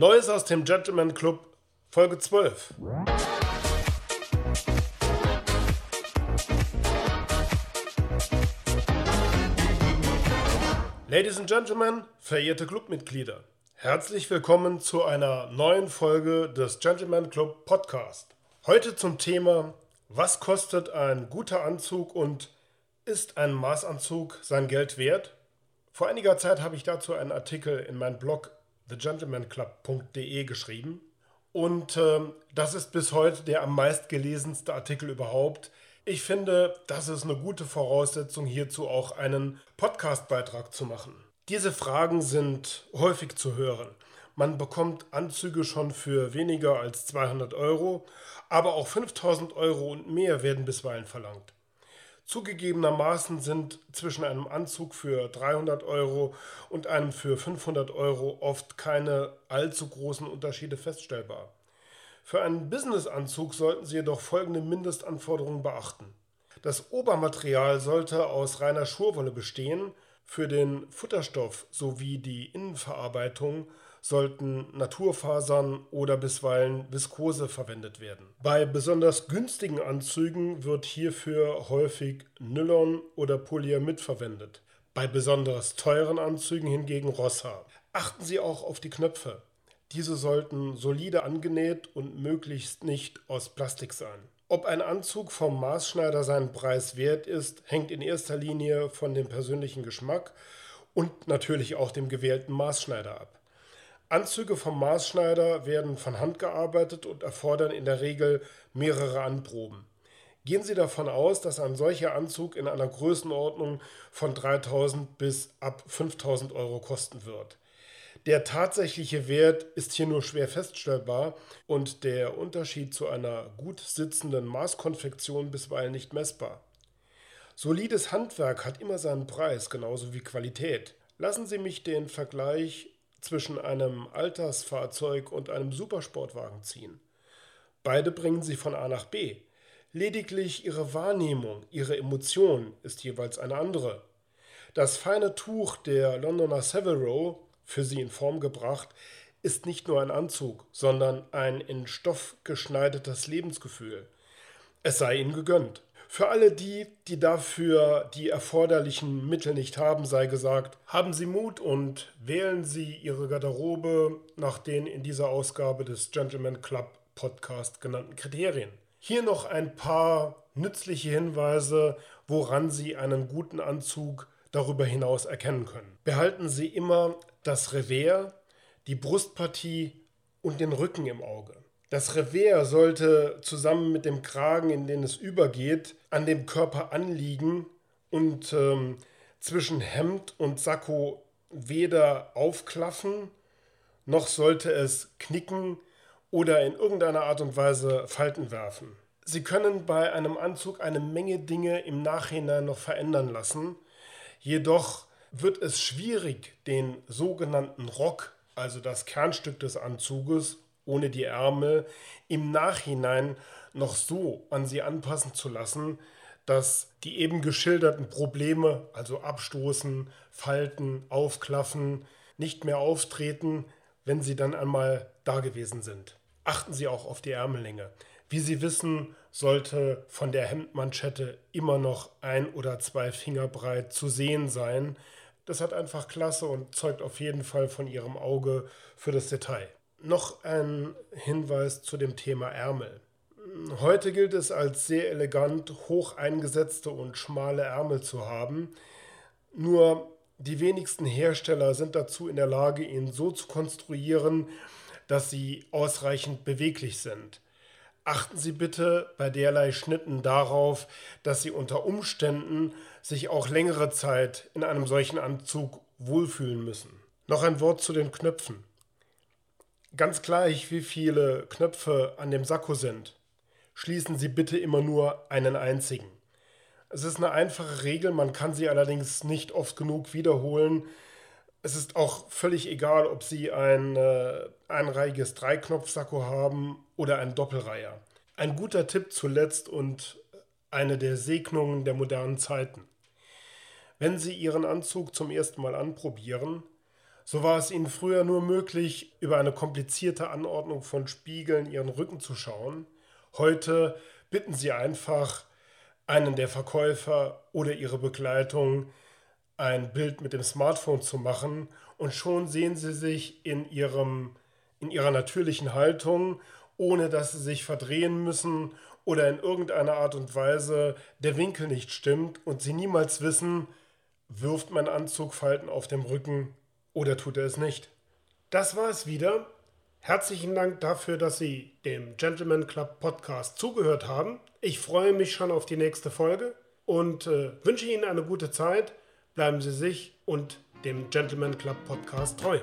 Neues aus dem Gentleman Club, Folge 12. Ladies and Gentlemen, verehrte Clubmitglieder, herzlich willkommen zu einer neuen Folge des Gentleman Club Podcast. Heute zum Thema, was kostet ein guter Anzug und ist ein Maßanzug sein Geld wert? Vor einiger Zeit habe ich dazu einen Artikel in meinem Blog thegentlemanclub.de geschrieben und äh, das ist bis heute der am meistgelesenste Artikel überhaupt. Ich finde, das ist eine gute Voraussetzung hierzu auch einen Podcastbeitrag zu machen. Diese Fragen sind häufig zu hören. Man bekommt Anzüge schon für weniger als 200 Euro, aber auch 5000 Euro und mehr werden bisweilen verlangt. Zugegebenermaßen sind zwischen einem Anzug für 300 Euro und einem für 500 Euro oft keine allzu großen Unterschiede feststellbar. Für einen Businessanzug sollten Sie jedoch folgende Mindestanforderungen beachten. Das Obermaterial sollte aus reiner Schurwolle bestehen, für den Futterstoff sowie die Innenverarbeitung sollten Naturfasern oder bisweilen Viskose verwendet werden. Bei besonders günstigen Anzügen wird hierfür häufig Nylon oder Polyamid verwendet. Bei besonders teuren Anzügen hingegen Rossa. Achten Sie auch auf die Knöpfe. Diese sollten solide angenäht und möglichst nicht aus Plastik sein. Ob ein Anzug vom Maßschneider seinen Preis wert ist, hängt in erster Linie von dem persönlichen Geschmack und natürlich auch dem gewählten Maßschneider ab. Anzüge vom Maßschneider werden von Hand gearbeitet und erfordern in der Regel mehrere Anproben. Gehen Sie davon aus, dass ein solcher Anzug in einer Größenordnung von 3000 bis ab 5000 Euro kosten wird. Der tatsächliche Wert ist hier nur schwer feststellbar und der Unterschied zu einer gut sitzenden Maßkonfektion bisweilen nicht messbar. Solides Handwerk hat immer seinen Preis, genauso wie Qualität. Lassen Sie mich den Vergleich zwischen einem Altersfahrzeug und einem Supersportwagen ziehen. Beide bringen sie von A nach B. Lediglich ihre Wahrnehmung, ihre Emotion ist jeweils eine andere. Das feine Tuch der Londoner Savile Row, für sie in Form gebracht, ist nicht nur ein Anzug, sondern ein in Stoff geschneidetes Lebensgefühl. Es sei ihnen gegönnt. Für alle die, die dafür die erforderlichen Mittel nicht haben, sei gesagt, haben Sie Mut und wählen Sie Ihre Garderobe nach den in dieser Ausgabe des Gentleman Club Podcast genannten Kriterien. Hier noch ein paar nützliche Hinweise, woran Sie einen guten Anzug darüber hinaus erkennen können. Behalten Sie immer das Revers, die Brustpartie und den Rücken im Auge. Das Revers sollte zusammen mit dem Kragen, in den es übergeht, an dem Körper anliegen und ähm, zwischen Hemd und Sakko weder aufklaffen, noch sollte es knicken oder in irgendeiner Art und Weise Falten werfen. Sie können bei einem Anzug eine Menge Dinge im Nachhinein noch verändern lassen, jedoch wird es schwierig, den sogenannten Rock, also das Kernstück des Anzuges, ohne die Ärmel im Nachhinein noch so an sie anpassen zu lassen, dass die eben geschilderten Probleme, also Abstoßen, Falten, Aufklaffen, nicht mehr auftreten, wenn sie dann einmal da gewesen sind. Achten Sie auch auf die Ärmellänge. Wie Sie wissen, sollte von der Hemdmanschette immer noch ein oder zwei Finger breit zu sehen sein. Das hat einfach Klasse und zeugt auf jeden Fall von Ihrem Auge für das Detail. Noch ein Hinweis zu dem Thema Ärmel. Heute gilt es als sehr elegant, hoch eingesetzte und schmale Ärmel zu haben. Nur die wenigsten Hersteller sind dazu in der Lage, ihn so zu konstruieren, dass sie ausreichend beweglich sind. Achten Sie bitte bei derlei Schnitten darauf, dass Sie unter Umständen sich auch längere Zeit in einem solchen Anzug wohlfühlen müssen. Noch ein Wort zu den Knöpfen. Ganz gleich, wie viele Knöpfe an dem Sakko sind, schließen Sie bitte immer nur einen einzigen. Es ist eine einfache Regel, man kann sie allerdings nicht oft genug wiederholen. Es ist auch völlig egal, ob Sie ein äh, einreihiges Dreiknopf-Sakko haben oder ein Doppelreiher. Ein guter Tipp zuletzt und eine der Segnungen der modernen Zeiten. Wenn Sie Ihren Anzug zum ersten Mal anprobieren, So war es ihnen früher nur möglich, über eine komplizierte Anordnung von Spiegeln ihren Rücken zu schauen. Heute bitten sie einfach einen der Verkäufer oder ihre Begleitung, ein Bild mit dem Smartphone zu machen und schon sehen sie sich in, ihrem, in ihrer natürlichen Haltung, ohne dass sie sich verdrehen müssen oder in irgendeiner Art und Weise der Winkel nicht stimmt und sie niemals wissen, wirft mein Anzug Falten auf dem Rücken oder tut er es nicht. Das war es wieder. Herzlichen Dank dafür, dass Sie dem Gentleman Club Podcast zugehört haben. Ich freue mich schon auf die nächste Folge und äh, wünsche Ihnen eine gute Zeit. Bleiben Sie sich und dem Gentleman Club Podcast treu.